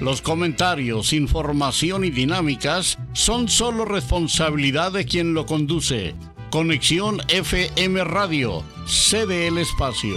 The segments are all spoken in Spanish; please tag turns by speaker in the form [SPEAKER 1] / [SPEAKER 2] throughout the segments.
[SPEAKER 1] Los comentarios, información y dinámicas son solo responsabilidad de quien lo conduce. Conexión FM Radio, cede el espacio.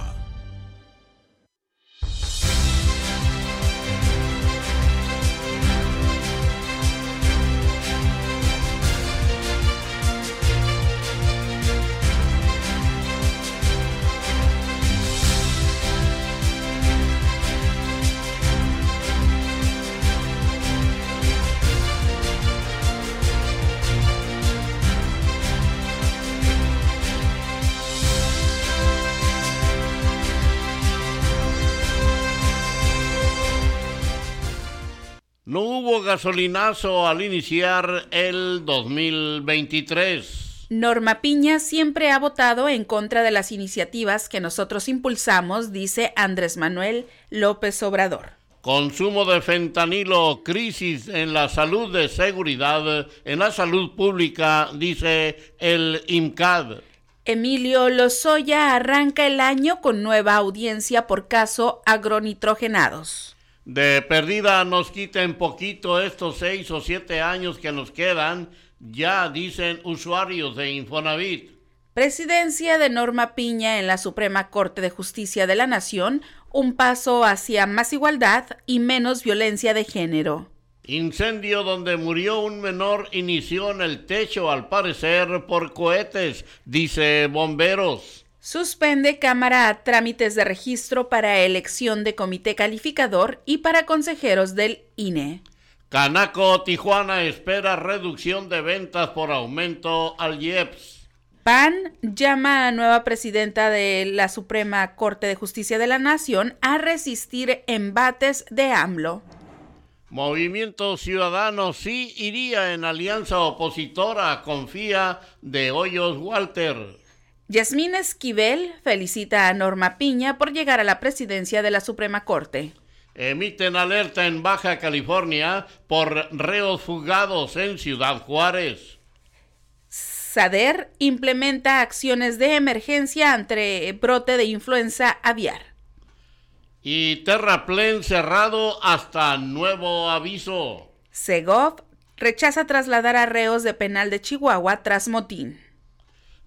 [SPEAKER 1] Gasolinazo al iniciar el 2023.
[SPEAKER 2] Norma Piña siempre ha votado en contra de las iniciativas que nosotros impulsamos, dice Andrés Manuel López Obrador.
[SPEAKER 1] Consumo de fentanilo, crisis en la salud de seguridad, en la salud pública, dice el IMCAD.
[SPEAKER 2] Emilio Lozoya arranca el año con nueva audiencia por caso agronitrogenados
[SPEAKER 1] de perdida nos quiten poquito estos seis o siete años que nos quedan, ya dicen usuarios de Infonavit.
[SPEAKER 2] Presidencia de Norma Piña en la Suprema Corte de Justicia de la Nación, un paso hacia más igualdad y menos violencia de género.
[SPEAKER 1] Incendio donde murió un menor inició en el techo al parecer por cohetes, dice bomberos.
[SPEAKER 2] Suspende Cámara a trámites de registro para elección de comité calificador y para consejeros del INE.
[SPEAKER 1] Canaco Tijuana espera reducción de ventas por aumento al IEPS.
[SPEAKER 2] PAN llama a nueva presidenta de la Suprema Corte de Justicia de la Nación a resistir embates de AMLO.
[SPEAKER 1] Movimiento Ciudadano sí iría en alianza opositora, confía de Hoyos Walter.
[SPEAKER 2] Yasmín Esquivel felicita a Norma Piña por llegar a la presidencia de la Suprema Corte.
[SPEAKER 1] Emiten alerta en Baja California por reos fugados en Ciudad Juárez.
[SPEAKER 2] SADER implementa acciones de emergencia ante brote de influenza aviar.
[SPEAKER 1] Y Terraplén cerrado hasta nuevo aviso.
[SPEAKER 2] Segov rechaza trasladar a reos de penal de Chihuahua tras motín.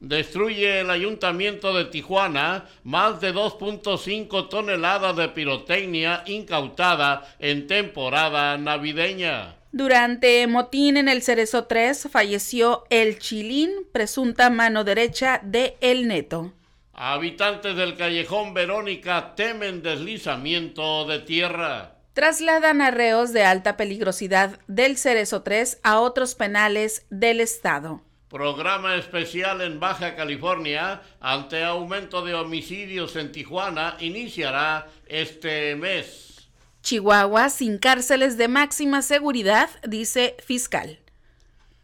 [SPEAKER 1] Destruye el ayuntamiento de Tijuana más de 2.5 toneladas de pirotecnia incautada en temporada navideña.
[SPEAKER 2] Durante motín en el Cerezo 3 falleció el Chilín, presunta mano derecha de El Neto.
[SPEAKER 1] Habitantes del callejón Verónica temen deslizamiento de tierra.
[SPEAKER 2] Trasladan arreos de alta peligrosidad del Cerezo 3 a otros penales del estado.
[SPEAKER 1] Programa especial en Baja California ante aumento de homicidios en Tijuana iniciará este mes.
[SPEAKER 2] Chihuahua sin cárceles de máxima seguridad, dice fiscal.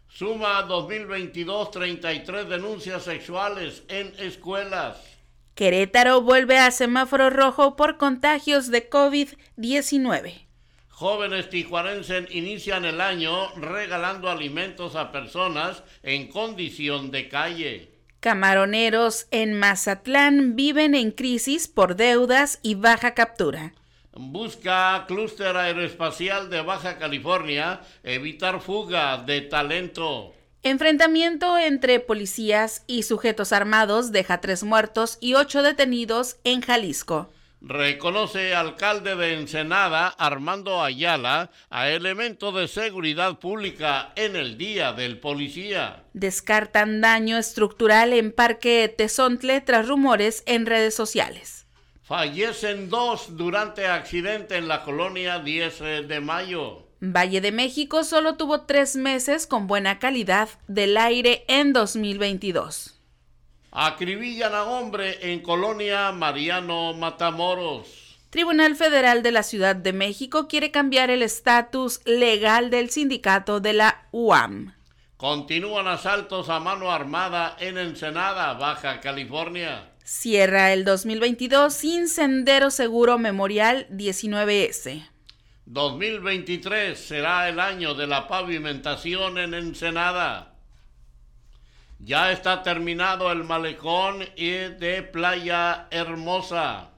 [SPEAKER 1] Suma 2022 33 denuncias sexuales en escuelas.
[SPEAKER 2] Querétaro vuelve a semáforo rojo por contagios de COVID-19.
[SPEAKER 1] Jóvenes tijuarenses inician el año regalando alimentos a personas en condición de calle.
[SPEAKER 2] Camaroneros en Mazatlán viven en crisis por deudas y baja captura.
[SPEAKER 1] Busca Clúster Aeroespacial de Baja California evitar fuga de talento.
[SPEAKER 2] Enfrentamiento entre policías y sujetos armados deja tres muertos y ocho detenidos en Jalisco.
[SPEAKER 1] Reconoce alcalde de Ensenada, Armando Ayala, a elemento de seguridad pública en el Día del Policía.
[SPEAKER 2] Descartan daño estructural en Parque Tezontle tras rumores en redes sociales.
[SPEAKER 1] Fallecen dos durante accidente en la colonia 10 de mayo.
[SPEAKER 2] Valle de México solo tuvo tres meses con buena calidad del aire en 2022.
[SPEAKER 1] Acribillan a hombre en colonia Mariano Matamoros.
[SPEAKER 2] Tribunal Federal de la Ciudad de México quiere cambiar el estatus legal del sindicato de la UAM.
[SPEAKER 1] Continúan asaltos a mano armada en Ensenada, Baja California.
[SPEAKER 2] Cierra el 2022 sin sendero seguro memorial 19S.
[SPEAKER 1] 2023 será el año de la pavimentación en Ensenada. Ya está terminado el malecón de Playa Hermosa.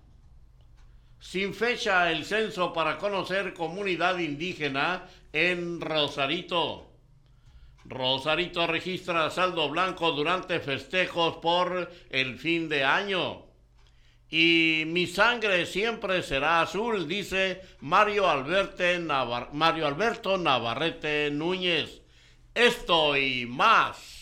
[SPEAKER 1] Sin fecha el censo para conocer comunidad indígena en Rosarito. Rosarito registra saldo blanco durante festejos por el fin de año y mi sangre siempre será azul, dice Mario, Alberto Navarrete Núñez. Esto y más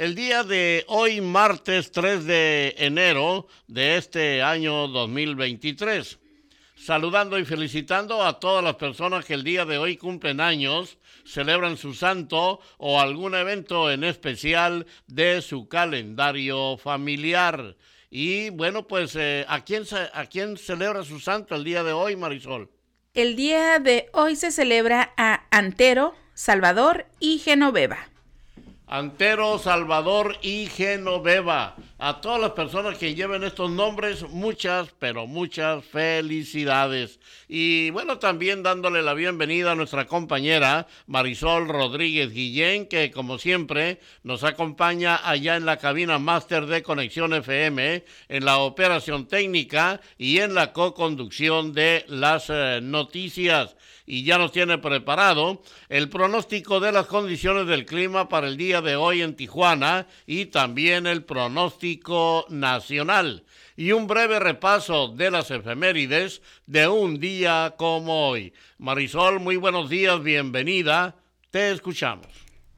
[SPEAKER 1] El día de hoy, martes 3 de enero de este año 2023 saludando y felicitando a todas las personas que el día de hoy cumplen años, celebran su santo o algún evento en especial de su calendario familiar. Y bueno, pues eh, ¿a, quién, ¿a quién celebra su santo el día de hoy, Marisol?
[SPEAKER 2] El día de hoy se celebra a Antero, Salvador y Genoveva.
[SPEAKER 1] Antero, Salvador y Genoveva. A todas las personas que lleven estos nombres, muchas, pero muchas felicidades. Y bueno, también dándole la bienvenida a nuestra compañera Marisol Rodríguez Guillén, que como siempre nos acompaña allá en la cabina máster de Conexión FM, en la operación técnica y en la co-conducción de las eh, noticias y ya nos tiene preparado el pronóstico de las condiciones del clima para el día de hoy en Tijuana y también el pronóstico nacional y un breve repaso de las efemérides de un día como hoy. Marisol, muy buenos días, bienvenida, te escuchamos.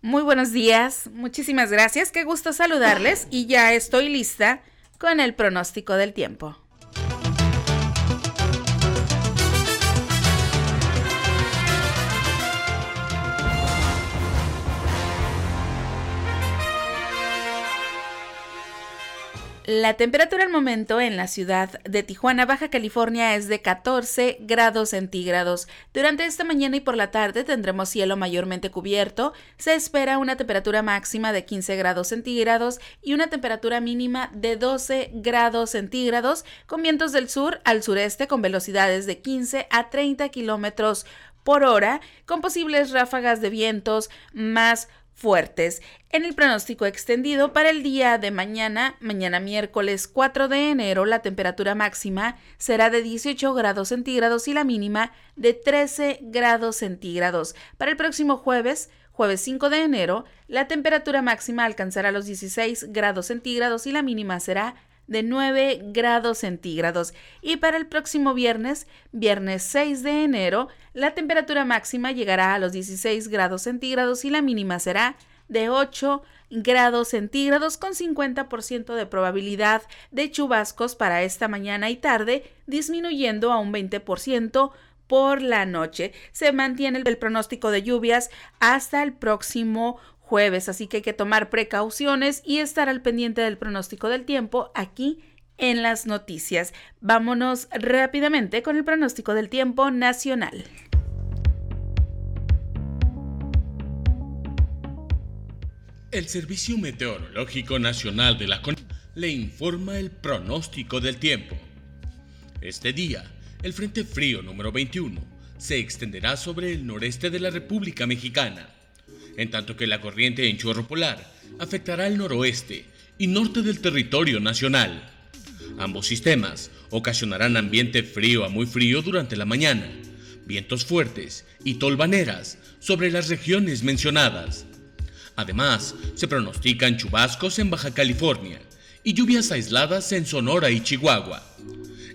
[SPEAKER 2] Muy buenos días, muchísimas gracias, qué gusto saludarles y ya estoy lista con el pronóstico del tiempo. La temperatura al momento en la ciudad de Tijuana, Baja California, es de 14 grados centígrados. Durante esta mañana y por la tarde tendremos cielo mayormente cubierto. Se espera una temperatura máxima de 15 grados centígrados y una temperatura mínima de 12 grados centígrados, con vientos del sur al sureste con velocidades de 15 a 30 kilómetros por hora, con posibles ráfagas de vientos más fuertes. En el pronóstico extendido para el día de mañana, mañana miércoles 4 de enero, la temperatura máxima será de 18 grados centígrados y la mínima de 13 grados centígrados. Para el próximo jueves, jueves 5 de enero, la temperatura máxima alcanzará los 16 grados centígrados y la mínima será de 9 grados centígrados. Y para el próximo viernes, viernes 6 de enero, la temperatura máxima llegará a los 16 grados centígrados y la mínima será de 8 grados centígrados con 50% de probabilidad de chubascos para esta mañana y tarde, disminuyendo a un 20% por la noche. Se mantiene el pronóstico de lluvias hasta el próximo jueves, así que hay que tomar precauciones y estar al pendiente del pronóstico del tiempo aquí en las noticias. Vámonos rápidamente con el pronóstico del tiempo nacional.
[SPEAKER 3] El Servicio Meteorológico Nacional de la CON le informa el pronóstico del tiempo. Este día, el Frente Frío número 21 se extenderá sobre el noreste de la República Mexicana en tanto que la corriente en chorro polar afectará el noroeste y norte del territorio nacional. Ambos sistemas ocasionarán ambiente frío a muy frío durante la mañana, vientos fuertes y tolvaneras sobre las regiones mencionadas. Además, se pronostican chubascos en Baja California y lluvias aisladas en Sonora y Chihuahua.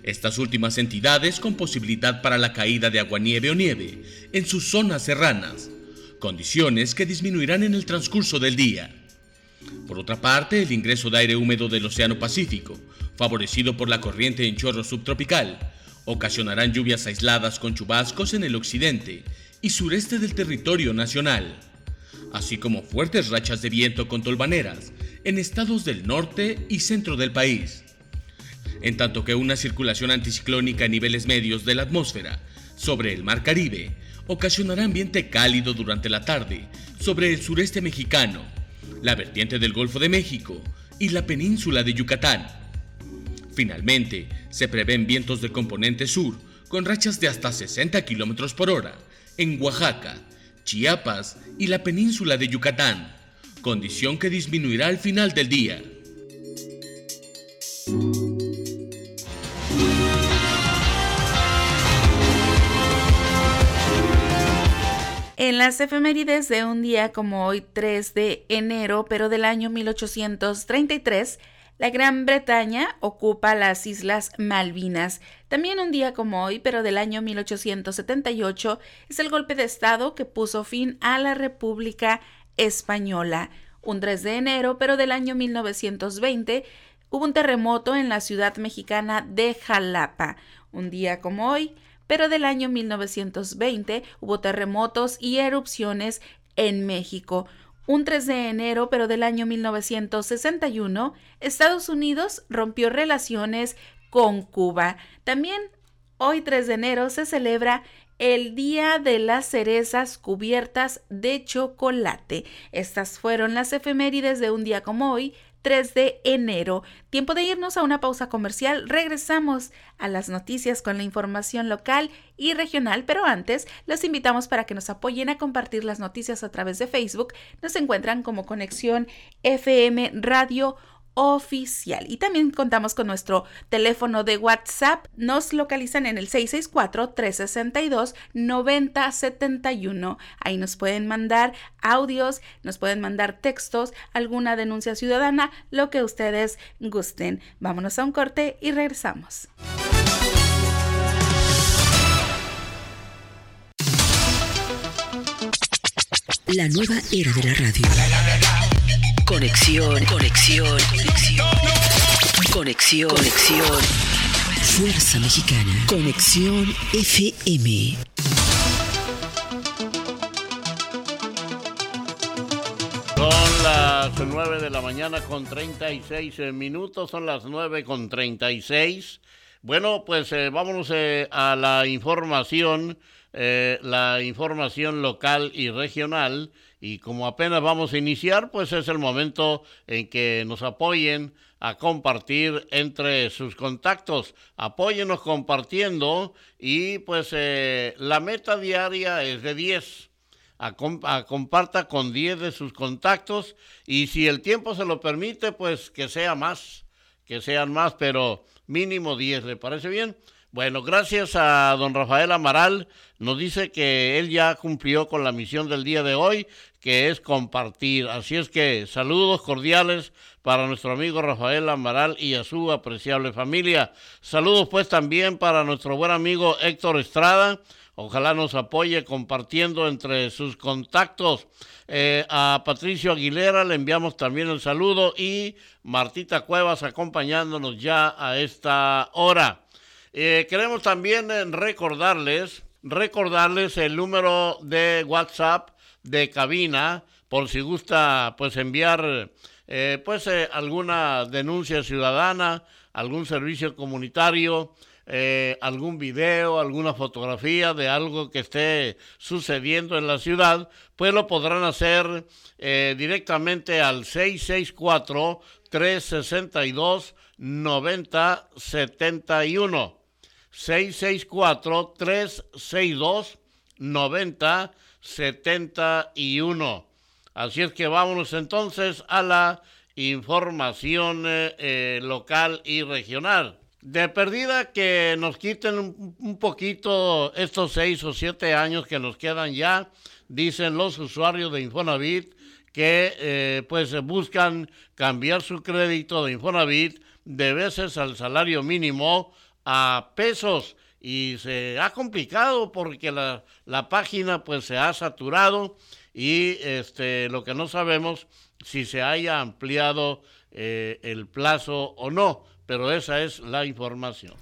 [SPEAKER 3] Estas últimas entidades con posibilidad para la caída de aguanieve o nieve en sus zonas serranas, condiciones que disminuirán en el transcurso del día. Por otra parte, el ingreso de aire húmedo del Océano Pacífico, favorecido por la corriente en chorro subtropical, ocasionarán lluvias aisladas con chubascos en el occidente y sureste del territorio nacional, así como fuertes rachas de viento con tolvaneras en estados del norte y centro del país. En tanto que una circulación anticiclónica a niveles medios de la atmósfera sobre el Mar Caribe ocasionará ambiente cálido durante la tarde sobre el sureste mexicano, la vertiente del Golfo de México y la península de Yucatán. Finalmente, se prevén vientos de componente sur con rachas de hasta 60 km por hora en Oaxaca, Chiapas y la península de Yucatán, condición que disminuirá al final del día.
[SPEAKER 2] En las efemérides de un día como hoy, 3 de enero, pero del año 1833, la Gran Bretaña ocupa las Islas Malvinas. También un día como hoy, pero del año 1878, es el golpe de Estado que puso fin a la República Española. Un 3 de enero, pero del año 1920, hubo un terremoto en la ciudad mexicana de Jalapa. Un día como hoy, pero del año 1920 hubo terremotos y erupciones en México. Un 3 de enero, pero del año 1961, Estados Unidos rompió relaciones con Cuba. También hoy 3 de enero se celebra el Día de las Cerezas Cubiertas de Chocolate. Estas fueron las efemérides de un día como hoy, 3 de enero. Tiempo de irnos a una pausa comercial. Regresamos a las noticias con la información local y regional, pero antes los invitamos para que nos apoyen a compartir las noticias a través de Facebook. Nos encuentran como Conexión FM Radio oficial. Y también contamos con nuestro teléfono de WhatsApp. Nos localizan en el 664-362-9071. Ahí nos pueden mandar audios, nos pueden mandar textos, alguna denuncia ciudadana, lo que ustedes gusten. Vámonos a un corte y regresamos.
[SPEAKER 4] La nueva era de la radio. Conexión, conexión, conexión. Conexión. Fuerza Mexicana. Conexión FM.
[SPEAKER 1] Son las 9 de la mañana con 36 minutos, son las 9 con 36. Bueno, pues eh, vámonos eh, a la información, eh, la información local y regional y como apenas vamos a iniciar, pues es el momento en que nos apoyen a compartir entre sus contactos. Apóyenos compartiendo y pues eh, la meta diaria es de 10. A, comparta con 10 de sus contactos y si el tiempo se lo permite, pues que sea más, que sean más, pero mínimo 10, ¿le parece bien? Bueno, gracias a don Rafael Amaral, nos dice que él ya cumplió con la misión del día de hoy, que es compartir. Así es que saludos cordiales para nuestro amigo Rafael Amaral y a su apreciable familia. Saludos pues también para nuestro buen amigo Héctor Estrada. Ojalá nos apoye compartiendo entre sus contactos. Eh, a Patricio Aguilera le enviamos también el saludo y Martita Cuevas acompañándonos ya a esta hora. Eh, queremos también eh, recordarles, recordarles el número de WhatsApp de cabina por si gusta pues enviar pues alguna denuncia ciudadana, algún servicio comunitario, eh, algún video, alguna fotografía de algo que esté sucediendo en la ciudad, pues lo podrán hacer directamente al 664 362 9071 664 362 90 71. Así es que vámonos entonces a la información eh, eh, local y regional. De perdida que nos quiten un, poquito estos seis o siete años que nos quedan ya, dicen los usuarios de Infonavit, que eh, pues buscan cambiar su crédito de Infonavit de veces al salario mínimo a pesos. Y se ha complicado porque la, la página pues se ha saturado y este lo que no sabemos si se haya ampliado eh, el plazo o no, pero esa es la información.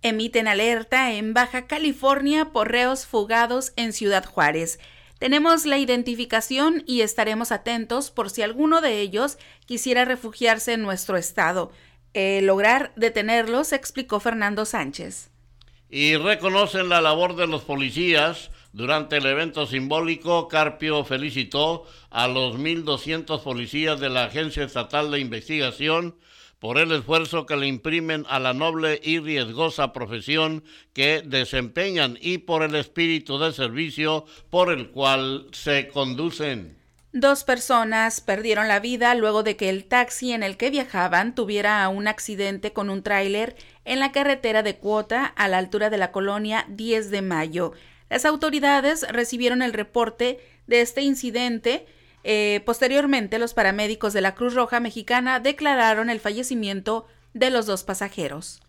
[SPEAKER 2] Emiten alerta en Baja California por reos fugados en Ciudad Juárez. Tenemos la identificación y estaremos atentos por si alguno de ellos quisiera refugiarse en nuestro estado. lograr detenerlos, explicó Fernando Sánchez.
[SPEAKER 1] Y reconocen la labor de los policías. Durante el evento simbólico, Carpio felicitó a los 1.200 policías de la Agencia Estatal de Investigación por el esfuerzo que le imprimen a la noble y riesgosa profesión que desempeñan y por el espíritu de servicio por el cual se conducen.
[SPEAKER 2] Dos personas perdieron la vida luego de que el taxi en el que viajaban tuviera un accidente con un tráiler en la carretera de Cuota a la altura de la colonia 10 de Mayo. Las autoridades recibieron el reporte de este incidente eh, posteriormente, los paramédicos de la Cruz Roja Mexicana declararon el fallecimiento de los dos pasajeros.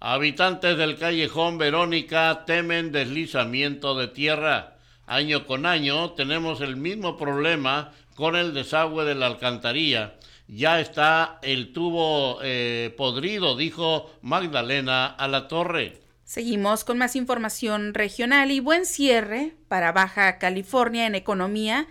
[SPEAKER 1] Habitantes del callejón Verónica temen deslizamiento de tierra. Año con año tenemos el mismo problema con el desagüe de la alcantarilla. Ya está el tubo eh, podrido, dijo Magdalena a la torre.
[SPEAKER 2] Seguimos con más información regional y buen cierre para Baja California en economía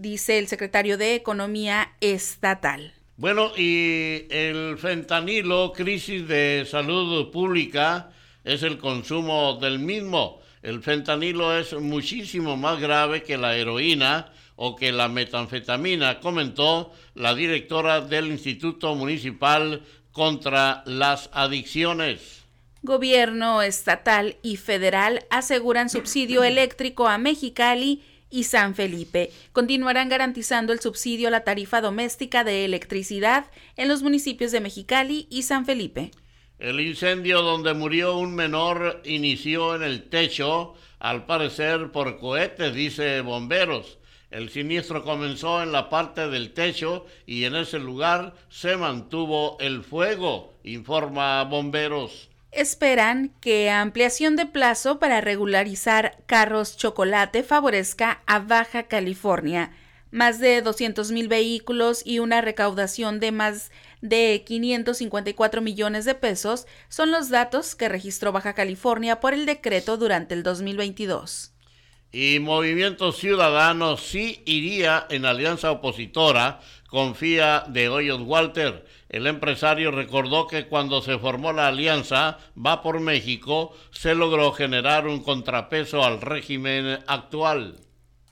[SPEAKER 2] dice el secretario de Economía Estatal.
[SPEAKER 1] Bueno, y el fentanilo, crisis de salud pública, es el consumo del mismo. El fentanilo es muchísimo más grave que la heroína o que la metanfetamina, comentó la directora del Instituto Municipal contra las Adicciones.
[SPEAKER 2] Gobierno estatal y federal aseguran subsidio eléctrico a Mexicali y San Felipe. Continuarán garantizando el subsidio a la tarifa doméstica de electricidad en los municipios de Mexicali y San Felipe.
[SPEAKER 1] El incendio donde murió un menor inició en el techo, al parecer por cohetes, dice bomberos. El siniestro comenzó en la parte del techo y en ese lugar se mantuvo el fuego, informa bomberos
[SPEAKER 2] esperan que ampliación de plazo para regularizar carros chocolate favorezca a Baja California. Más de 200 mil vehículos y una recaudación de más de 554 millones de pesos son los datos que registró Baja California por el decreto durante el 2022.
[SPEAKER 1] Y Movimiento Ciudadano sí iría en alianza opositora, confía de Hoyos Walter el empresario recordó que cuando se formó la alianza Va por México, se logró generar un contrapeso al régimen actual.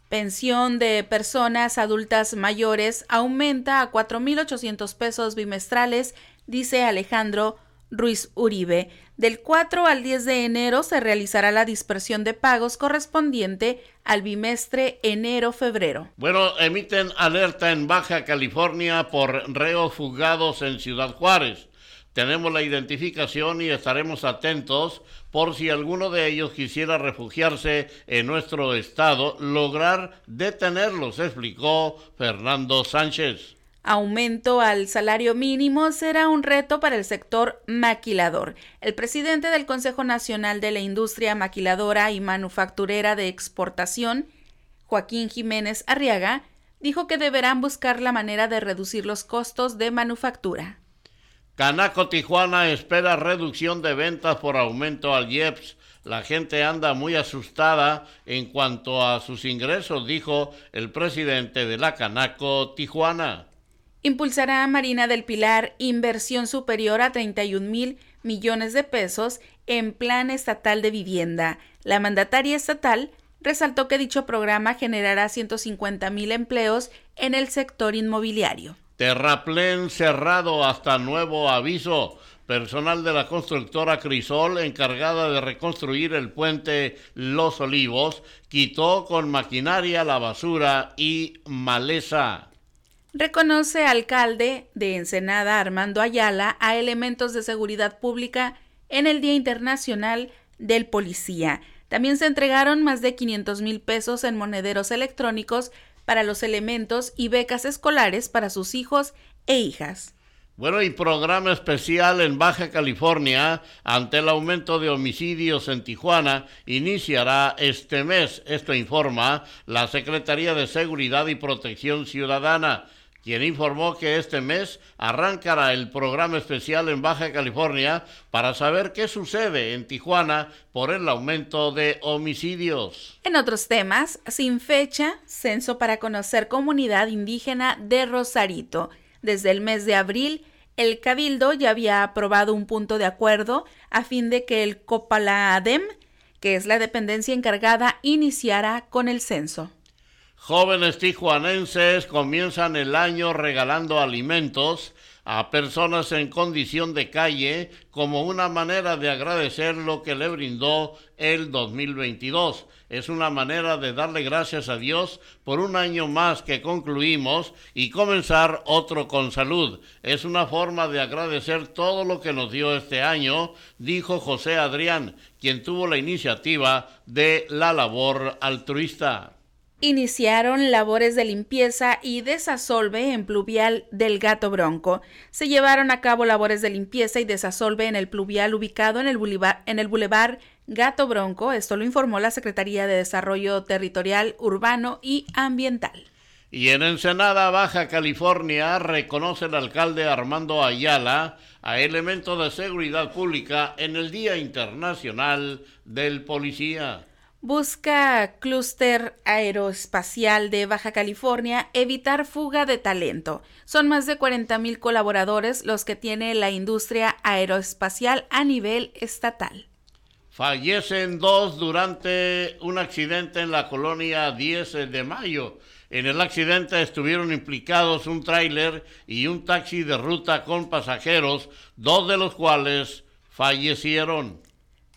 [SPEAKER 2] Pensión de personas adultas mayores aumenta a 4.800 pesos bimestrales, dice Alejandro Ruiz Uribe. Del 4 al 10 de enero se realizará la dispersión de pagos correspondiente al bimestre enero-febrero.
[SPEAKER 1] Bueno, emiten alerta en Baja California por reos fugados en Ciudad Juárez. Tenemos la identificación y estaremos atentos por si alguno de ellos quisiera refugiarse en nuestro estado, lograr detenerlos, explicó Fernando Sánchez
[SPEAKER 2] aumento al salario mínimo será un reto para el sector maquilador. El presidente del Consejo Nacional de la Industria Maquiladora y Manufacturera de Exportación, Joaquín Jiménez Arriaga, dijo que deberán buscar la manera de reducir los costos de manufactura.
[SPEAKER 1] Canaco Tijuana espera reducción de ventas por aumento al IEPS. La gente anda muy asustada en cuanto a sus ingresos, dijo el presidente de la Canaco Tijuana.
[SPEAKER 2] Impulsará a Marina del Pilar inversión superior a 31 mil millones de pesos en plan estatal de vivienda. La mandataria estatal resaltó que dicho programa generará 150 mil empleos en el sector inmobiliario.
[SPEAKER 1] Terraplén cerrado hasta nuevo aviso. Personal de la constructora Crisol, encargada de reconstruir el puente Los Olivos, quitó con maquinaria la basura y maleza
[SPEAKER 2] reconoce alcalde de Ensenada Armando Ayala a elementos de seguridad pública en el Día Internacional del Policía. También se entregaron más de 500 mil pesos en monederos electrónicos para los elementos y becas escolares para sus hijos e hijas.
[SPEAKER 1] Bueno, y programa especial en Baja California ante el aumento de homicidios en Tijuana iniciará este mes. Esto informa la Secretaría de Seguridad y Protección Ciudadana quien informó que este mes arrancará el programa especial en Baja California para saber qué sucede en Tijuana por el aumento de homicidios.
[SPEAKER 2] En otros temas, sin fecha, censo para conocer comunidad indígena de Rosarito. Desde el mes de abril, el Cabildo ya había aprobado un punto de acuerdo a fin de que el Copalaadem, que es la dependencia encargada, iniciara con el censo.
[SPEAKER 1] Jóvenes tijuanenses comienzan el año regalando alimentos a personas en condición de calle como una manera de agradecer lo que le brindó el 2022. Es una manera de darle gracias a Dios por un año más que concluimos y comenzar otro con salud. Es una forma de agradecer todo lo que nos dio este año, dijo José Adrián, quien tuvo la iniciativa de la labor altruista
[SPEAKER 2] iniciaron labores de limpieza y desasolve en pluvial del Gato Bronco. Se llevaron a cabo labores de limpieza y desasolve en el pluvial ubicado en el, bulevar, en el bulevar Gato Bronco. Esto lo informó la Secretaría de Desarrollo Territorial, Urbano y Ambiental.
[SPEAKER 1] Y en Ensenada, Baja California, reconoce el alcalde Armando Ayala a elementos de seguridad pública en el Día Internacional del Policía
[SPEAKER 2] busca Clúster Aeroespacial de Baja California evitar fuga de talento. Son más de 40.000 colaboradores los que tiene la industria aeroespacial a nivel estatal.
[SPEAKER 1] Fallecen dos durante un accidente en la colonia 10 de mayo. En el accidente estuvieron implicados un tráiler y un taxi de ruta con pasajeros, dos de los cuales fallecieron.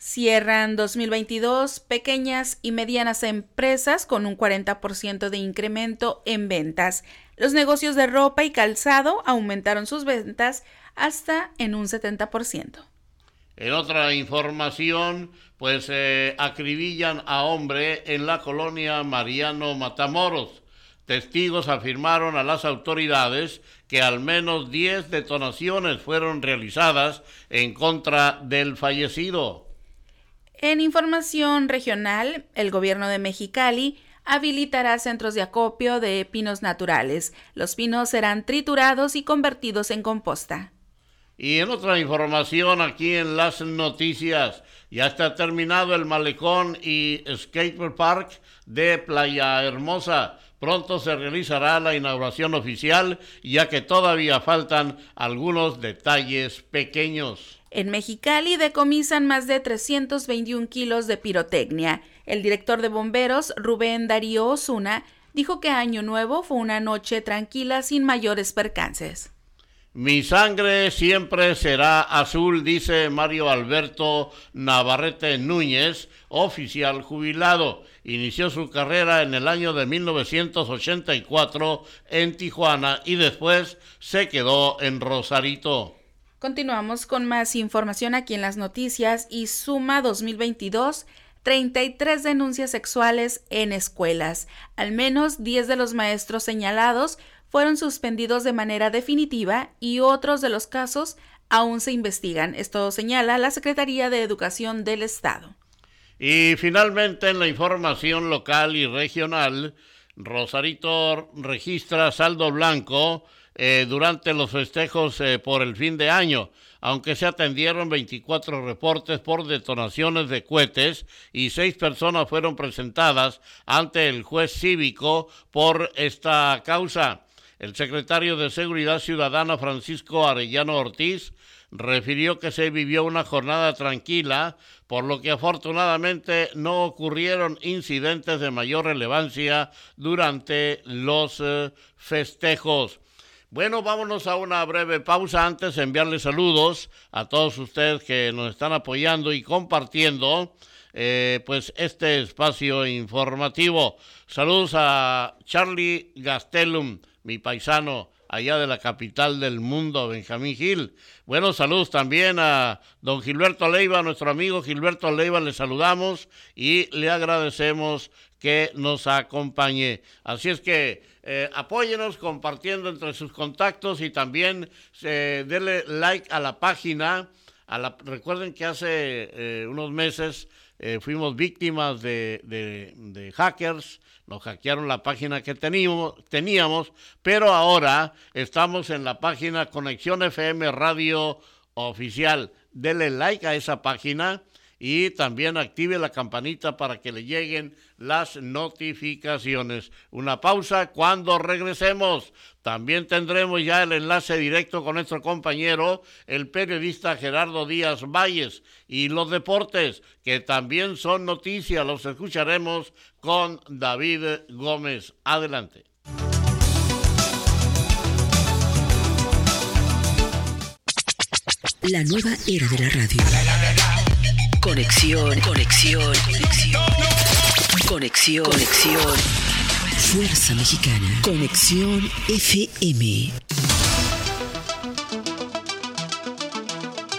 [SPEAKER 2] Cierran 2022 pequeñas y medianas empresas con un 40% de incremento en ventas. Los negocios de ropa y calzado aumentaron sus ventas hasta en un 70%.
[SPEAKER 1] En otra información, pues eh, acribillan a hombre en la colonia Mariano Matamoros. Testigos afirmaron a las autoridades que al menos 10 detonaciones fueron realizadas en contra del fallecido.
[SPEAKER 2] En información regional, el gobierno de Mexicali habilitará centros de acopio de pinos naturales. Los pinos serán triturados y convertidos en composta.
[SPEAKER 1] Y en otra información aquí en las noticias, ya está terminado el malecón y skater park de Playa Hermosa. Pronto se realizará la inauguración oficial, ya que todavía faltan algunos detalles pequeños.
[SPEAKER 2] En Mexicali decomisan más de 321 kilos de pirotecnia. El director de bomberos, Rubén Darío Osuna, dijo que Año Nuevo fue una noche tranquila sin mayores percances.
[SPEAKER 1] Mi sangre siempre será azul, dice Mario Alberto Navarrete Núñez, oficial jubilado. Inició su carrera en el año de 1984 en Tijuana y después se quedó en Rosarito.
[SPEAKER 2] Continuamos con más información aquí en las noticias y suma 2022 33 denuncias sexuales en escuelas. Al menos 10 de los maestros señalados fueron suspendidos de manera definitiva y otros de los casos aún se investigan. Esto señala la Secretaría de Educación del Estado.
[SPEAKER 1] Y finalmente en la información local y regional, Rosarito registra saldo blanco eh, durante los festejos eh, por el fin de año, aunque se atendieron 24 reportes por detonaciones de cohetes y seis personas fueron presentadas ante el juez cívico por esta causa. El secretario de Seguridad Ciudadana Francisco Arellano Ortiz refirió que se vivió una jornada tranquila, por lo que afortunadamente no ocurrieron incidentes de mayor relevancia durante los eh, festejos. Bueno, vámonos a una breve pausa antes de enviarles saludos a todos ustedes que nos están apoyando y compartiendo eh, pues este espacio informativo. Saludos a Charlie Gastelum, mi paisano allá de la capital del mundo, Benjamín Gil. Buenos saludos también a don Gilberto Leiva, nuestro amigo Gilberto Leiva, le saludamos y le agradecemos que nos acompañe. Así es que eh, apóyenos compartiendo entre sus contactos y también eh, denle like a la página. A la, recuerden que hace eh, unos meses eh, fuimos víctimas de, de, hackers, nos hackearon la página que teníamos, teníamos, pero ahora estamos en la página Conexión FM Radio Oficial. Dele like a esa página y también active la campanita para que le lleguen las notificaciones. Una pausa cuando regresemos. También tendremos ya el enlace directo con nuestro compañero, el periodista Gerardo Díaz Valles, y los deportes, que también son noticias, los escucharemos con David Gómez. Adelante.
[SPEAKER 4] La nueva era de la radio. Conexión, conexión, conexión. Conexión. Fuerza Mexicana. Conexión FM.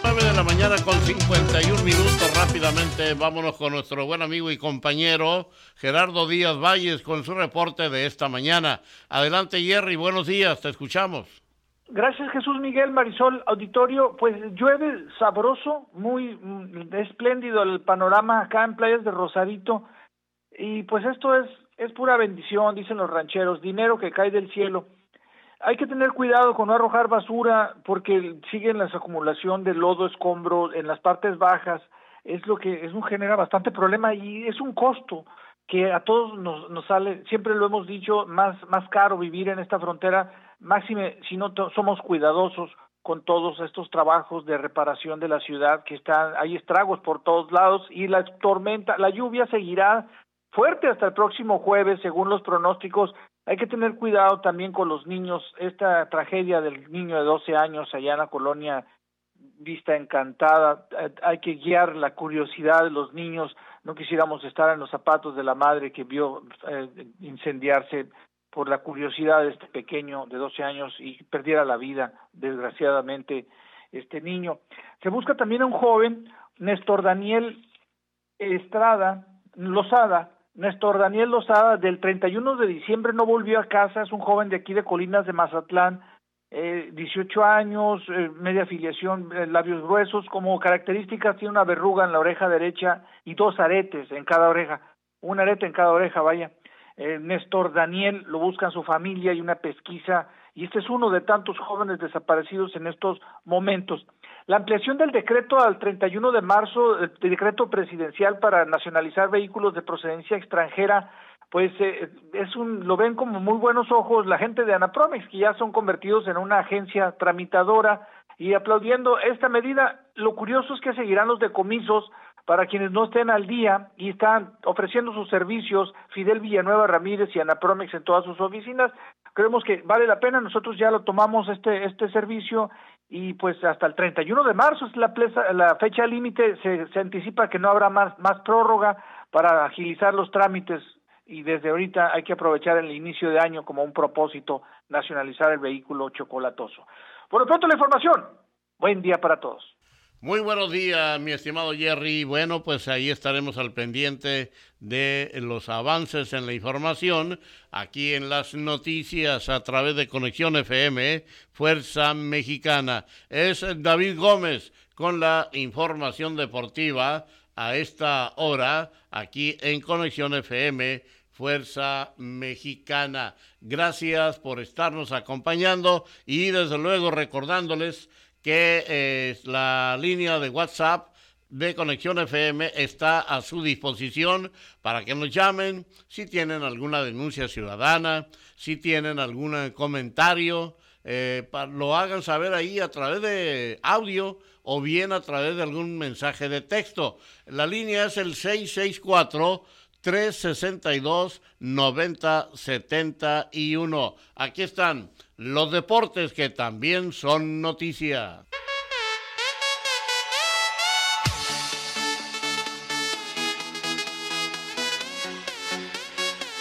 [SPEAKER 1] 9 de la mañana con 51 minutos. Rápidamente vámonos con nuestro buen amigo y compañero Gerardo Díaz Valles con su reporte de esta mañana. Adelante Jerry, buenos días, te escuchamos.
[SPEAKER 5] Gracias Jesús Miguel Marisol Auditorio, pues llueve sabroso, muy mm, espléndido el panorama acá en Playas de Rosarito. Y pues esto es es pura bendición, dicen los rancheros, dinero que cae del cielo. Hay que tener cuidado con no arrojar basura porque siguen la acumulación de lodo, escombro en las partes bajas, es lo que es un genera bastante problema y es un costo que a todos nos, nos sale, siempre lo hemos dicho, más más caro vivir en esta frontera máxime si no somos cuidadosos con todos estos trabajos de reparación de la ciudad que están hay estragos por todos lados y la tormenta la lluvia seguirá fuerte hasta el próximo jueves según los pronósticos. Hay que tener cuidado también con los niños. Esta tragedia del niño de 12 años allá en la colonia Vista Encantada eh, hay que guiar la curiosidad de los niños. No quisiéramos estar en los zapatos de la madre que vio eh, incendiarse por la curiosidad de este pequeño de 12 años y perdiera la vida, desgraciadamente, este niño. Se busca también a un joven, Néstor Daniel Estrada, Lozada, Néstor Daniel Lozada, del 31 de diciembre no volvió a casa, es un joven de aquí de Colinas de Mazatlán, eh, 18 años, eh, media afiliación, eh, labios gruesos, como características tiene una verruga en la oreja derecha y dos aretes en cada oreja, un arete en cada oreja, vaya. Eh, Néstor Daniel lo busca su familia y una pesquisa y este es uno de tantos jóvenes desaparecidos en estos momentos. La ampliación del decreto al 31 de marzo, el decreto presidencial para nacionalizar vehículos de procedencia extranjera, pues eh, es un lo ven como muy buenos ojos la gente de Anapromex que ya son convertidos en una agencia tramitadora y aplaudiendo esta medida. Lo curioso es que seguirán los decomisos para quienes no estén al día y están ofreciendo sus servicios, Fidel Villanueva Ramírez y Anapromex en todas sus oficinas, creemos que vale la pena, nosotros ya lo tomamos este, este servicio y pues hasta el 31 de marzo es la, fecha límite, se, se anticipa que no habrá más, más prórroga para agilizar los trámites y desde ahorita hay que aprovechar el inicio de año como un propósito nacionalizar el vehículo chocolatoso. Por lo pronto la información. Buen día para todos.
[SPEAKER 1] Muy buenos días, mi estimado Jerry. Bueno, pues ahí estaremos al pendiente de los avances en la información aquí en las noticias a través de Conexión FM, Fuerza Mexicana. Es David Gómez con la información deportiva a esta hora aquí en Conexión FM. Fuerza Mexicana. Gracias por estarnos acompañando y desde luego recordándoles que eh, la línea de WhatsApp de Conexión FM está a su disposición para que nos llamen si tienen alguna denuncia ciudadana, si tienen algún comentario, eh, lo hagan saber ahí a través de audio o bien a través de algún mensaje de texto. La línea es el 664 362 9071. Aquí están los deportes que también son noticia.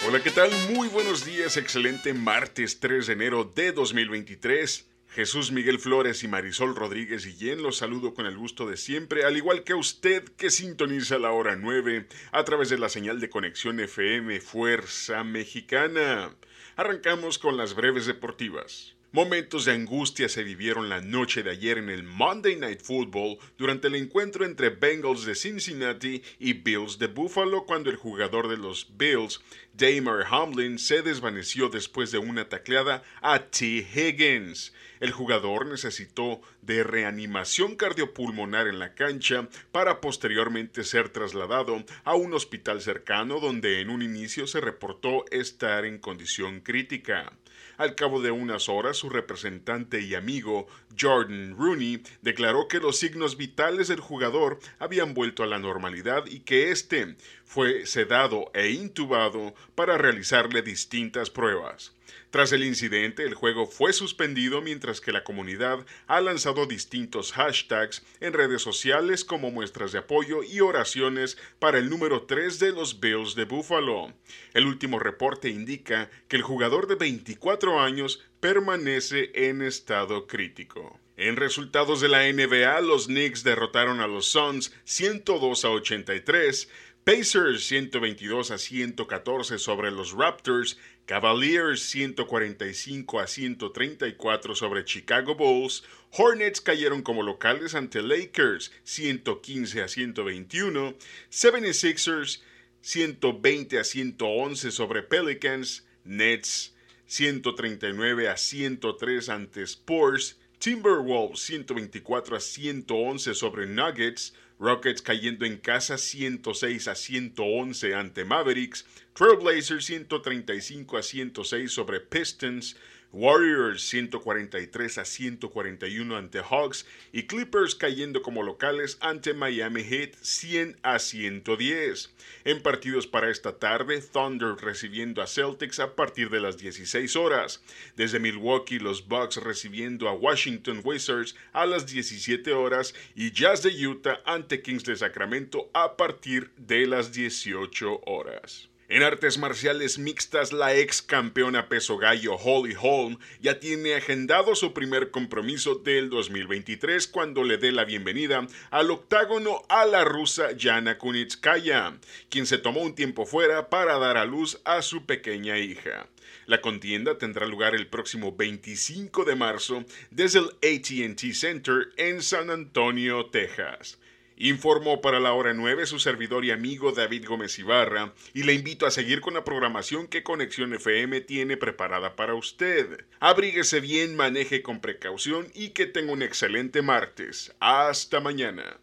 [SPEAKER 6] Hola, ¿qué tal? Muy buenos días, excelente martes 3 de enero de 2023. Jesús Miguel Flores y Marisol Rodríguez Guillén los saludo con el gusto de siempre, al igual que usted que sintoniza la hora 9 a través de la señal de conexión FM Fuerza Mexicana. Arrancamos con las breves deportivas. Momentos de angustia se vivieron la noche de ayer en el Monday Night Football durante el encuentro entre Bengals de Cincinnati y Bills de Buffalo cuando el jugador de los Bills, Damar Hamlin, se desvaneció después de una tacleada a T. Higgins. El jugador necesitó de reanimación cardiopulmonar en la cancha para posteriormente ser trasladado a un hospital cercano donde en un inicio se reportó estar en condición crítica. Al cabo de unas horas, su representante y amigo, Jordan Rooney, declaró que los signos vitales del jugador habían vuelto a la normalidad y que éste fue sedado e intubado para realizarle distintas pruebas. Tras el incidente, el juego fue suspendido mientras que la comunidad ha lanzado distintos hashtags en redes sociales como muestras de apoyo y oraciones para el número 3 de los Bills de Buffalo. El último reporte indica que el jugador de 24 años permanece en estado crítico. En resultados de la NBA, los Knicks derrotaron a los Suns 102 a 83, Pacers 122 a 114 sobre los Raptors, Cavaliers 145 a 134 sobre Chicago Bulls, Hornets cayeron como locales ante Lakers 115 a 121, 76ers 120 a 111 sobre Pelicans, Nets 139 a 103 ante Spurs, Timberwolves 124 a 111 sobre Nuggets, Rockets cayendo en casa 106 a 111 ante Mavericks, Trailblazers 135 a 106 sobre Pistons, Warriors 143 a 141 ante Hawks y Clippers cayendo como locales ante Miami Heat 100 a 110. En partidos para esta tarde, Thunder recibiendo a Celtics a partir de las 16 horas. Desde Milwaukee, los Bucks recibiendo a Washington Wizards a las 17 horas y Jazz de Utah ante Kings de Sacramento a partir de las 18 horas. En artes marciales mixtas, la ex campeona peso gallo Holly Holm ya tiene agendado su primer compromiso del 2023 cuando le dé la bienvenida al octágono a la rusa Yana Kunitskaya, quien se tomó un tiempo fuera para dar a luz a su pequeña hija. La contienda tendrá lugar el próximo 25 de marzo desde el ATT Center en San Antonio, Texas. Informó para la hora 9 su servidor y amigo David Gómez Ibarra y le invito a seguir con la programación que Conexión FM tiene preparada para usted. Abríguese bien, maneje con precaución y que tenga un excelente martes. Hasta mañana.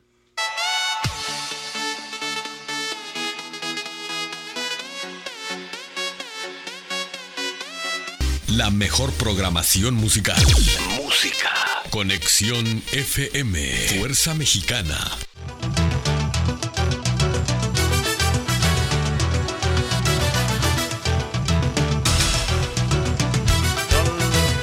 [SPEAKER 7] La mejor programación musical. Música. Conexión FM. Fuerza Mexicana.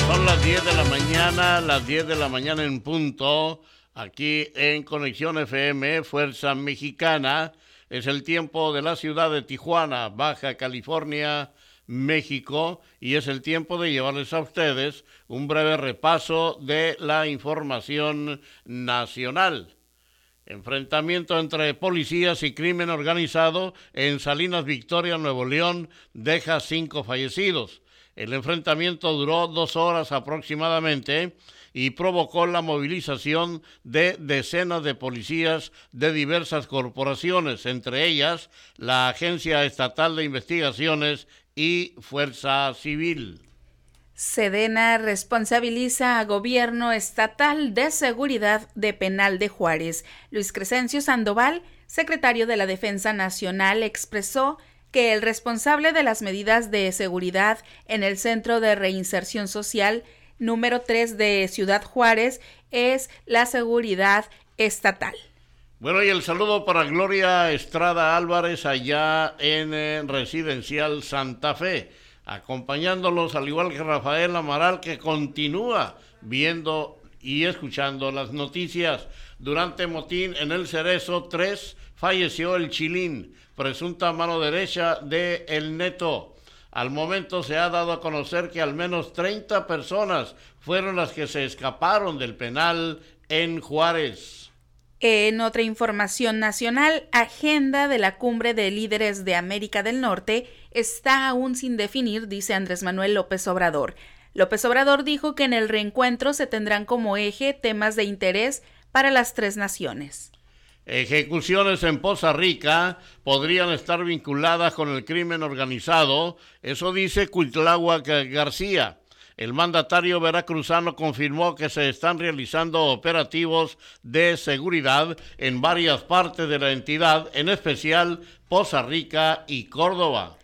[SPEAKER 1] Son las 10 de la mañana, las 10 de la mañana en punto, aquí en Conexión FM, Fuerza Mexicana. Es el tiempo de la ciudad de Tijuana, Baja California, México, y es el tiempo de llevarles a ustedes un breve repaso de la información nacional. Enfrentamiento entre policías y crimen organizado en Salinas Victoria, Nuevo León, deja cinco fallecidos. El enfrentamiento duró dos horas aproximadamente y provocó la movilización de decenas de policías de diversas corporaciones, entre ellas la Agencia Estatal de Investigaciones y Fuerza Civil.
[SPEAKER 2] Sedena responsabiliza a Gobierno Estatal de Seguridad de Penal de Juárez. Luis Crescencio Sandoval, secretario de la Defensa Nacional, expresó que el responsable de las medidas de seguridad en el Centro de Reinserción Social número 3 de Ciudad Juárez es la seguridad estatal.
[SPEAKER 1] Bueno, y el saludo para Gloria Estrada Álvarez allá en eh, Residencial Santa Fe, acompañándolos al igual que Rafael Amaral que continúa viendo y escuchando las noticias. Durante motín en el Cerezo 3 falleció el Chilín, presunta mano derecha de El Neto. Al momento se ha dado a conocer que al menos 30 personas fueron las que se escaparon del penal en Juárez.
[SPEAKER 2] En otra información nacional, agenda de la cumbre de líderes de América del Norte está aún sin definir, dice Andrés Manuel López Obrador. López Obrador dijo que en el reencuentro se tendrán como eje temas de interés para las tres naciones.
[SPEAKER 1] Ejecuciones en Poza Rica podrían estar vinculadas con el crimen organizado, eso dice Cuitláhuac García. El mandatario veracruzano confirmó que se están realizando operativos de seguridad en varias partes de la entidad, en especial Poza Rica y Córdoba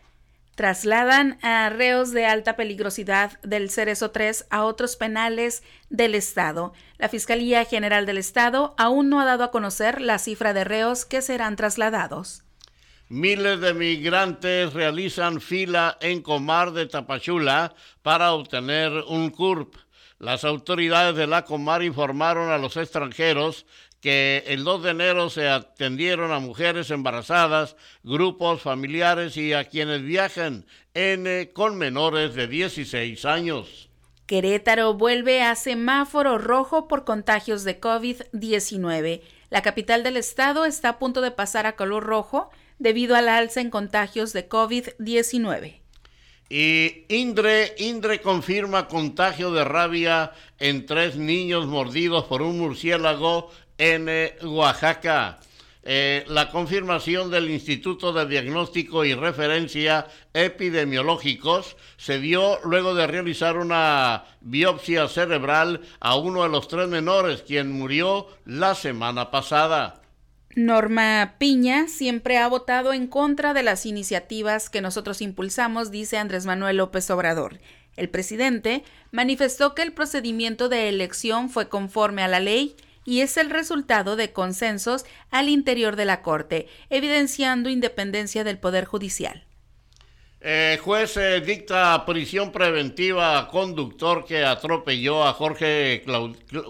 [SPEAKER 2] trasladan a reos de alta peligrosidad del Cerezo 3 a otros penales del Estado. La Fiscalía General del Estado aún no ha dado a conocer la cifra de reos que serán trasladados.
[SPEAKER 1] Miles de migrantes realizan fila en Comar de Tapachula para obtener un CURP. Las autoridades de la Comar informaron a los extranjeros que el 2 de enero se atendieron a mujeres embarazadas, grupos familiares y a quienes viajan en, con menores de 16 años.
[SPEAKER 2] Querétaro vuelve a semáforo rojo por contagios de COVID-19. La capital del estado está a punto de pasar a color rojo debido al alza en contagios de COVID-19.
[SPEAKER 1] Y Indre, Indre confirma contagio de rabia en tres niños mordidos por un murciélago en eh, Oaxaca. Eh, la confirmación del Instituto de Diagnóstico y Referencia Epidemiológicos se dio luego de realizar una biopsia cerebral a uno de los tres menores, quien murió la semana pasada.
[SPEAKER 2] Norma Piña siempre ha votado en contra de las iniciativas que nosotros impulsamos, dice Andrés Manuel López Obrador. El presidente manifestó que el procedimiento de elección fue conforme a la ley y es el resultado de consensos al interior de la Corte, evidenciando independencia del Poder Judicial.
[SPEAKER 1] Eh, juez eh, dicta prisión preventiva a conductor que atropelló a Jorge,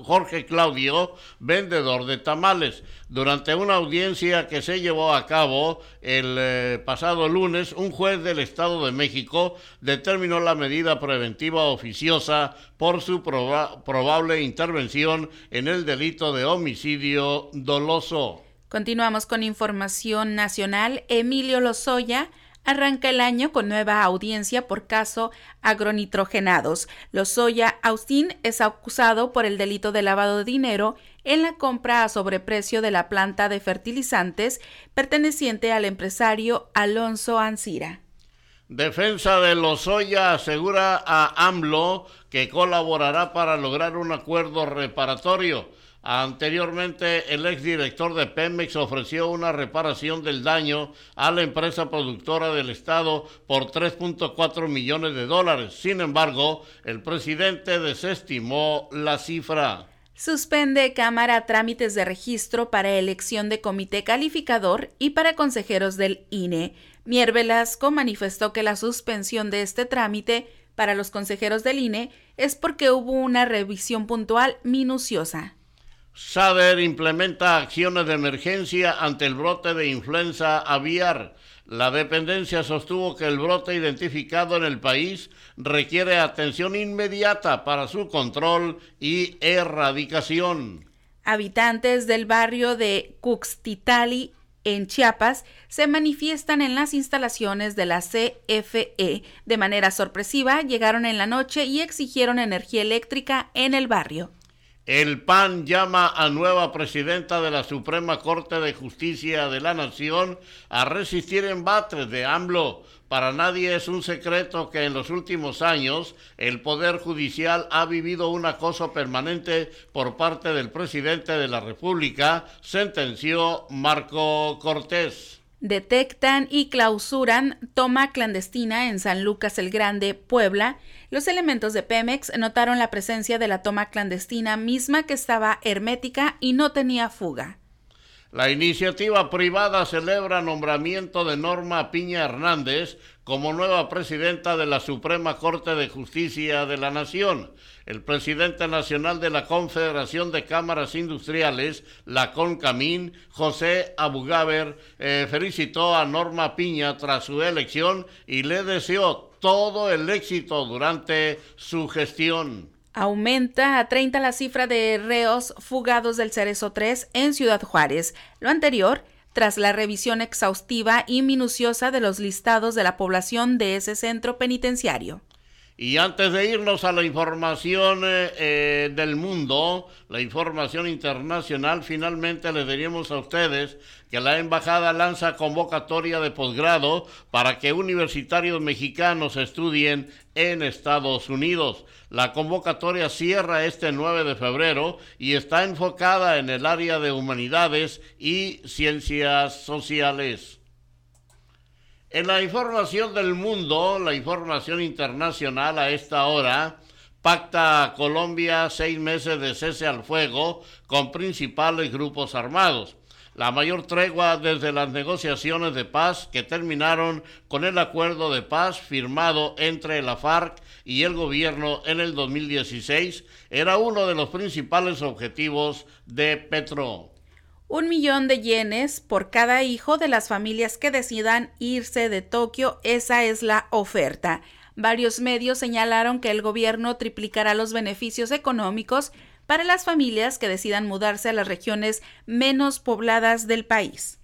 [SPEAKER 1] Jorge Claudio, vendedor de tamales. Durante una audiencia que se llevó a cabo el eh, pasado lunes, un juez del Estado de México determinó la medida preventiva oficiosa por su probable intervención en el delito de homicidio doloso.
[SPEAKER 2] Continuamos con información nacional. Emilio Lozoya arranca el año con nueva audiencia por caso agronitrogenados. Lozoya Austin es acusado por el delito de lavado de dinero en la compra a sobreprecio de la planta de fertilizantes perteneciente al empresario Alonso Ancira.
[SPEAKER 1] Defensa de Lozoya asegura a AMLO que colaborará para lograr un acuerdo reparatorio. Anteriormente, el exdirector de Pemex ofreció una reparación del daño a la empresa productora del Estado por 3.4 millones de dólares. Sin embargo, el presidente desestimó la cifra.
[SPEAKER 2] Suspende Cámara trámites de registro para elección de comité calificador y para consejeros del INE. Mier Velasco manifestó que la suspensión de este trámite para los consejeros del INE es porque hubo una revisión puntual minuciosa.
[SPEAKER 1] SADER implementa acciones de emergencia ante el brote de influenza aviar. La dependencia sostuvo que el brote identificado en el país requiere atención inmediata para su control y erradicación.
[SPEAKER 2] Habitantes del barrio de Cuxtitali en Chiapas se manifiestan en las instalaciones de la CFE. De manera sorpresiva, llegaron en la noche y exigieron energía eléctrica en el barrio.
[SPEAKER 1] El PAN llama a nueva presidenta de la Suprema Corte de Justicia de la Nación a resistir embates de AMLO. Para nadie es un secreto que en los últimos años el Poder Judicial ha vivido un acoso permanente por parte del presidente de la República, sentenció Marco Cortés
[SPEAKER 2] detectan y clausuran toma clandestina en San Lucas el Grande, Puebla. Los elementos de Pemex notaron la presencia de la toma clandestina misma que estaba hermética y no tenía fuga.
[SPEAKER 1] La iniciativa privada celebra nombramiento de Norma Piña Hernández como nueva presidenta de la Suprema Corte de Justicia de la Nación. El presidente nacional de la Confederación de Cámaras Industriales, la CONCAMIN, José Abugaber, eh, felicitó a Norma Piña tras su elección y le deseó todo el éxito durante su gestión.
[SPEAKER 2] Aumenta a 30 la cifra de reos fugados del Cerezo 3 en Ciudad Juárez. Lo anterior, tras la revisión exhaustiva y minuciosa de los listados de la población de ese centro penitenciario.
[SPEAKER 1] Y antes de irnos a la información eh, eh, del mundo, la información internacional, finalmente les diríamos a ustedes que la embajada lanza convocatoria de posgrado para que universitarios mexicanos estudien en Estados Unidos. La convocatoria cierra este 9 de febrero y está enfocada en el área de humanidades y ciencias sociales. En la información del mundo, la información internacional a esta hora, pacta Colombia seis meses de cese al fuego con principales grupos armados. La mayor tregua desde las negociaciones de paz que terminaron con el acuerdo de paz firmado entre la FARC y el gobierno en el 2016 era uno de los principales objetivos de Petro
[SPEAKER 2] un millón de yenes por cada hijo de las familias que decidan irse de Tokio. Esa es la oferta. Varios medios señalaron que el gobierno triplicará los beneficios económicos para las familias que decidan mudarse a las regiones menos pobladas del país.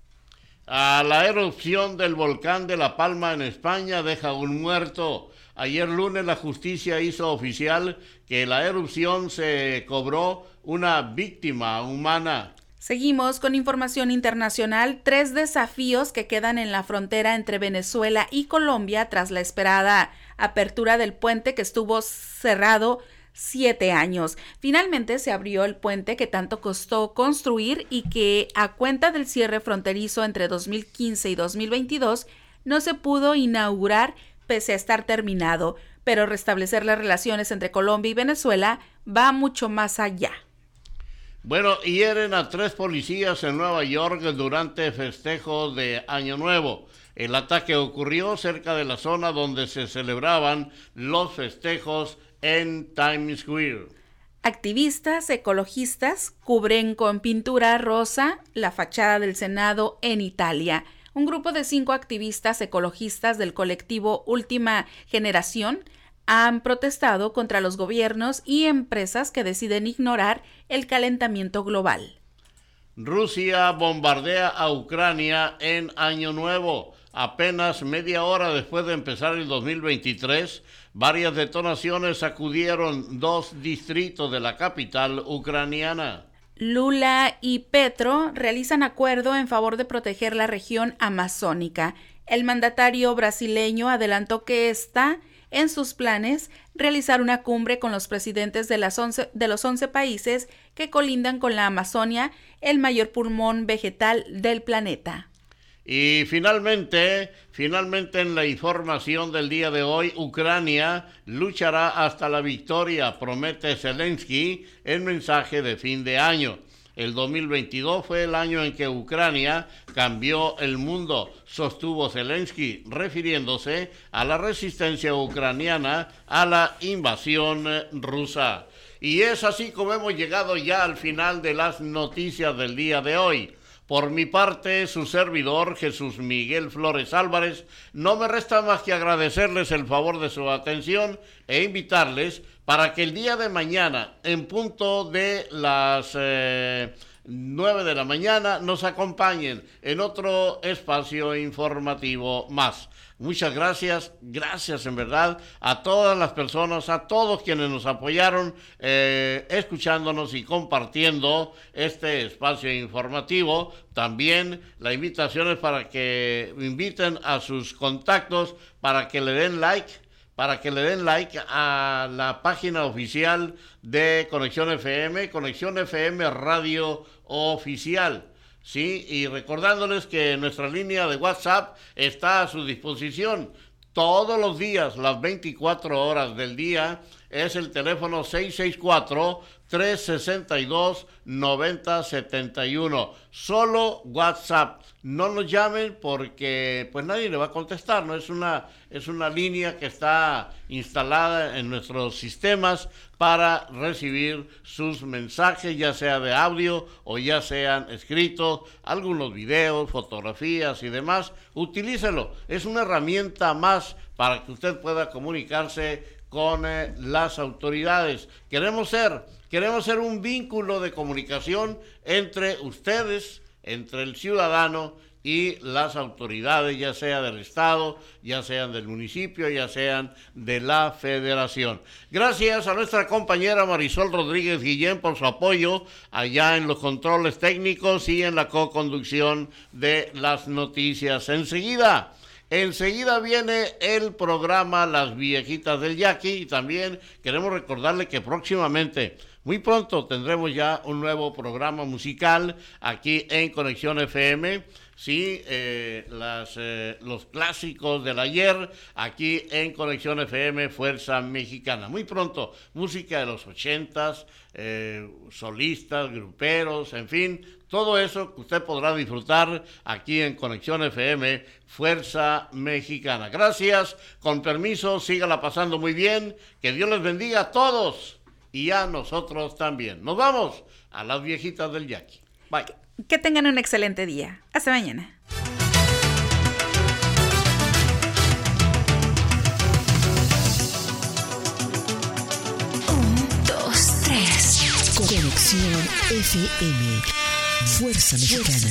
[SPEAKER 1] A la erupción del volcán de La Palma en España deja un muerto. Ayer lunes la justicia hizo oficial que la erupción se cobró una víctima humana.
[SPEAKER 2] Seguimos con información internacional, tres desafíos que quedan en la frontera entre Venezuela y Colombia tras la esperada apertura del puente que estuvo cerrado siete años. Finalmente se abrió el puente que tanto costó construir y que a cuenta del cierre fronterizo entre 2015 y 2022 no se pudo inaugurar pese a estar terminado, pero restablecer las relaciones entre Colombia y Venezuela va mucho más allá.
[SPEAKER 1] Bueno, hieren a tres policías en Nueva York durante festejos de Año Nuevo. El ataque ocurrió cerca de la zona donde se celebraban los festejos en Times Square.
[SPEAKER 2] Activistas ecologistas cubren con pintura rosa la fachada del Senado en Italia. Un grupo de cinco activistas ecologistas del colectivo Última Generación han protestado contra los gobiernos y empresas que deciden ignorar el calentamiento global.
[SPEAKER 1] Rusia bombardea a Ucrania en Año Nuevo. Apenas media hora después de empezar el 2023, varias detonaciones sacudieron dos distritos de la capital ucraniana.
[SPEAKER 2] Lula y Petro realizan acuerdo en favor de proteger la región amazónica. El mandatario brasileño adelantó que está en sus planes realizar una cumbre con los presidentes de, las de los 11 países que colindan con la Amazonia, el mayor pulmón vegetal del planeta.
[SPEAKER 1] Y finalmente, finalmente en la información del día de hoy, Ucrania luchará hasta la victoria, promete Zelensky en mensaje de fin de año. El 2022 fue el año en que Ucrania cambió el mundo, sostuvo Zelensky, refiriéndose a la resistencia ucraniana a la invasión rusa. Y es así como hemos llegado ya al final de las noticias del día de hoy. Por mi parte, su servidor Jesús Miguel Flores Álvarez, no me resta más que agradecerles el favor de su atención e invitarles para que el día de mañana, en punto de las eh, nueve 9 de la mañana, nos acompañen en otro espacio informativo más. Muchas gracias, gracias en verdad a todas las personas, a todos quienes nos apoyaron eh, escuchándonos y compartiendo este espacio informativo. También la invitación es para que inviten a sus contactos para que le den like para que le den like a la página oficial de Conexión FM, Conexión FM Radio Oficial. Sí, y recordándoles que nuestra línea de WhatsApp está a su disposición todos los días, las 24 horas del día, es el teléfono 664-362-9071. Solo WhatsApp. No nos llamen porque pues nadie le va a contestar, ¿no? Es una, es una línea que está instalada en nuestros sistemas para recibir sus mensajes, ya sea de audio o ya sean escritos, algunos videos, fotografías y demás. Utilícelo. Es una herramienta más para que usted pueda comunicarse con eh, las autoridades. Queremos ser, queremos ser un vínculo de comunicación entre ustedes, entre el ciudadano y las autoridades, ya sea del Estado, ya sean del municipio, ya sean de la Federación. Gracias a nuestra compañera Marisol Rodríguez Guillén por su apoyo allá en los controles técnicos y en la co-conducción de las noticias. Enseguida Enseguida viene el programa Las Viejitas del Yaqui y también queremos recordarle que próximamente, muy pronto, tendremos ya un nuevo programa musical aquí en Conexión FM. Sí, eh, las, eh, los clásicos del ayer aquí en Conexión FM Fuerza Mexicana. Muy pronto, música de los ochentas, eh, solistas, gruperos, en fin, todo eso que usted podrá disfrutar aquí en Conexión FM Fuerza Mexicana. Gracias, con permiso, sígala pasando muy bien, que Dios les bendiga a todos y a nosotros también. Nos vamos a las viejitas del Yaqui. Bye.
[SPEAKER 2] Que tengan un excelente día. Hasta mañana.
[SPEAKER 4] Un, dos, tres. Conexión FM. Fuerza Mexicana.